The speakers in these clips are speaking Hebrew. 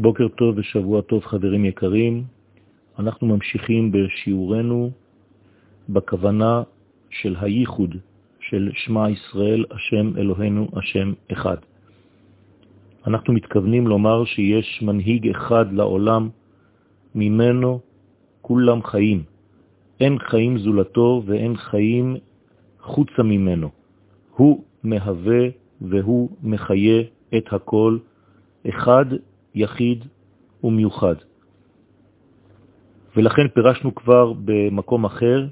בוקר טוב ושבוע טוב חברים יקרים. אנחנו ממשיכים בשיעורנו בכוונה של הייחוד של שמע ישראל, השם אלוהינו, השם אחד. אנחנו מתכוונים לומר שיש מנהיג אחד לעולם, ממנו כולם חיים. אין חיים זולתו ואין חיים חוצה ממנו. הוא מהווה והוא מחיה את הכל, אחד, יחיד ומיוחד. ולכן פירשנו כבר במקום אחר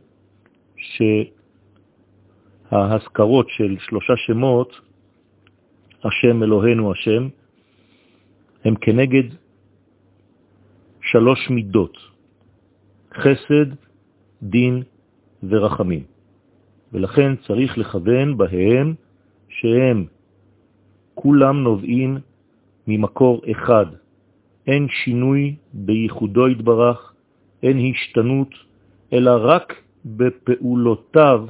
שההזכרות של שלושה שמות, השם אלוהינו השם, הם כנגד שלוש מידות, חסד, דין ורחמים. ולכן צריך לכוון בהם שהם כולם נובעים ממקור אחד. אין שינוי בייחודו התברך, אין השתנות, אלא רק בפעולותיו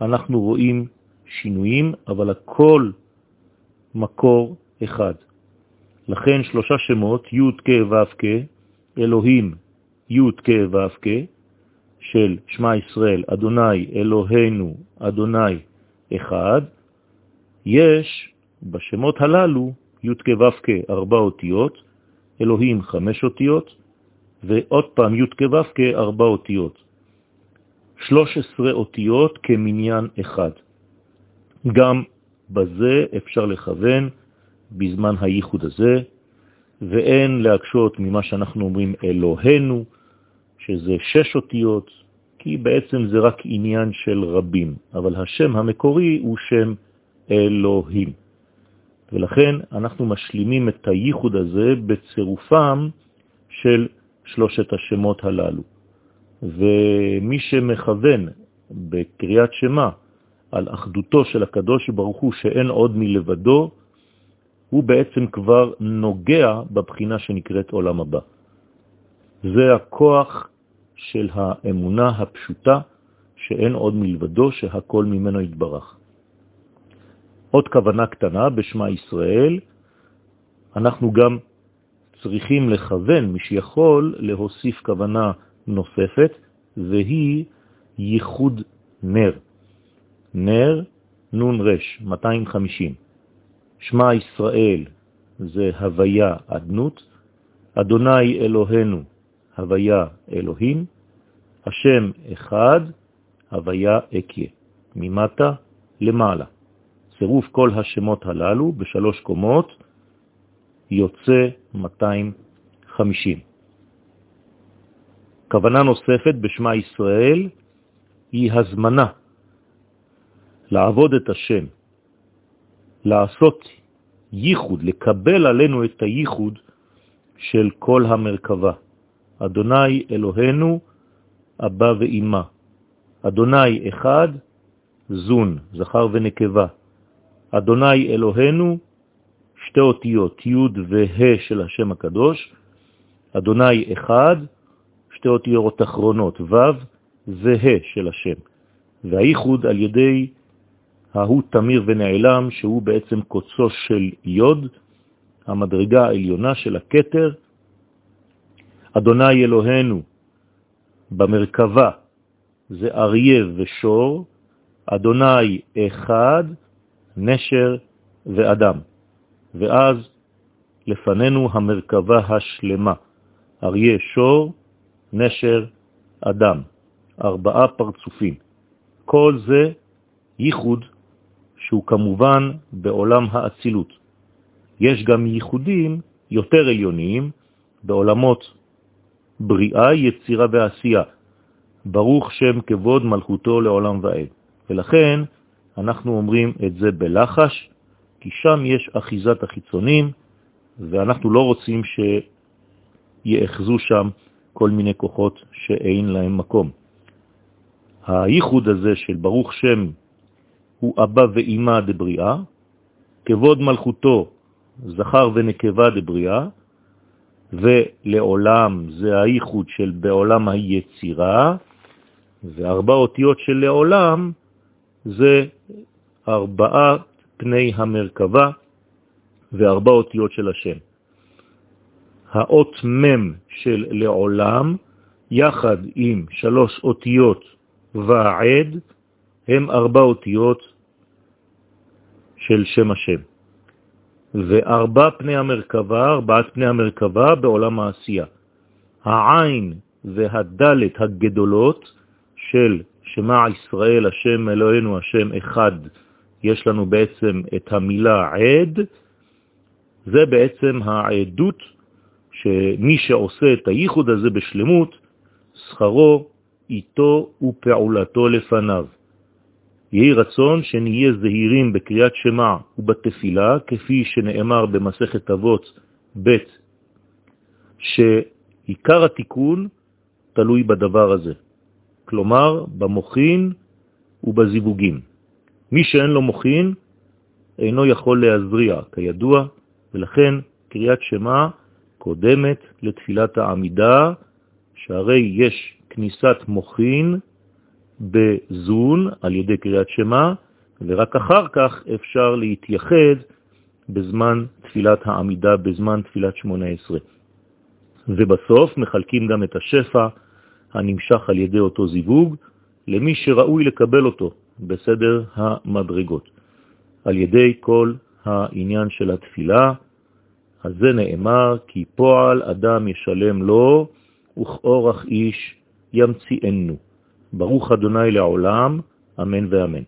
אנחנו רואים שינויים, אבל הכל מקור אחד. לכן שלושה שמות, י' כ' ו' כ', אלוהים י' כ' ו' כ', של שמע ישראל, אדוני אלוהינו, אדוני אחד, יש בשמות הללו י' כ' ו' כ' ארבע אותיות, אלוהים חמש אותיות, ועוד פעם י' כ' ו' כ' ארבע אותיות. שלוש עשרה אותיות כמניין אחד. גם בזה אפשר לכוון בזמן הייחוד הזה, ואין להקשות ממה שאנחנו אומרים אלוהינו, שזה שש אותיות, כי בעצם זה רק עניין של רבים, אבל השם המקורי הוא שם אלוהים. ולכן אנחנו משלימים את הייחוד הזה בצירופם של שלושת השמות הללו. ומי שמכוון בקריאת שמה על אחדותו של הקדוש ברוך הוא שאין עוד מלבדו, הוא בעצם כבר נוגע בבחינה שנקראת עולם הבא. זה הכוח של האמונה הפשוטה שאין עוד מלבדו, שהכל ממנו יתברך. עוד כוונה קטנה בשמה ישראל, אנחנו גם צריכים לכוון, מי שיכול להוסיף כוונה נוספת, והיא ייחוד נר. נר נון רש, 250. שמה ישראל זה הוויה אדנות, אדוני אלוהינו הוויה אלוהים, השם אחד, הוויה אקיה, ממטה למעלה. צירוף כל השמות הללו בשלוש קומות יוצא 250. כוונה נוספת בשמה ישראל היא הזמנה לעבוד את השם, לעשות ייחוד, לקבל עלינו את הייחוד של כל המרכבה. אדוני אלוהינו, אבא ואימא. אדוני אחד, זון, זכר ונקבה. אדוני אלוהינו, שתי אותיות, י' וה' של השם הקדוש, אדוני אחד, שתי אותיות אחרונות, ו' וה' של השם. והייחוד על ידי ההוא תמיר ונעלם, שהוא בעצם קוצו של יוד, המדרגה העליונה של הקטר. אדוני אלוהינו במרכבה זה אריה ושור, אדוני אחד, נשר ואדם. ואז לפנינו המרכבה השלמה, אריה שור, נשר, אדם, ארבעה פרצופים. כל זה ייחוד שהוא כמובן בעולם האצילות. יש גם ייחודים יותר עליוניים בעולמות בריאה, יצירה ועשייה. ברוך שם כבוד מלכותו לעולם ועד. ולכן אנחנו אומרים את זה בלחש, כי שם יש אחיזת החיצונים, ואנחנו לא רוצים שיאחזו שם כל מיני כוחות שאין להם מקום. הייחוד הזה של ברוך שם הוא אבא ואימא דבריאה, כבוד מלכותו זכר ונקבה דבריאה, ולעולם זה הייחוד של בעולם היצירה, וארבע אותיות של לעולם זה ארבעה פני המרכבה וארבע אותיות של השם. האות מם של לעולם, יחד עם שלוש אותיות ועד, הם ארבע אותיות של שם השם. וארבע פני המרכבה, ארבעת פני המרכבה בעולם העשייה. העין והדלת הגדולות של שמע ישראל, השם אלוהינו, השם אחד, יש לנו בעצם את המילה עד, זה בעצם העדות שמי שעושה את הייחוד הזה בשלמות, שכרו איתו ופעולתו לפניו. יהי רצון שנהיה זהירים בקריאת שמע ובתפילה, כפי שנאמר במסכת אבות ב', שעיקר התיקון תלוי בדבר הזה, כלומר במוחין ובזיווגים. מי שאין לו מוחין אינו יכול להזריע, כידוע, ולכן קריאת שמע קודמת לתפילת העמידה, שהרי יש כניסת מוחין בזון על ידי קריאת שמה, ורק אחר כך אפשר להתייחד בזמן תפילת העמידה, בזמן תפילת שמונה עשרה. ובסוף מחלקים גם את השפע הנמשך על ידי אותו זיווג למי שראוי לקבל אותו בסדר המדרגות. על ידי כל העניין של התפילה, אז זה נאמר, כי פועל אדם ישלם לו, וכאורח איש ימציאנו. ברוך אדוני לעולם, אמן ואמן.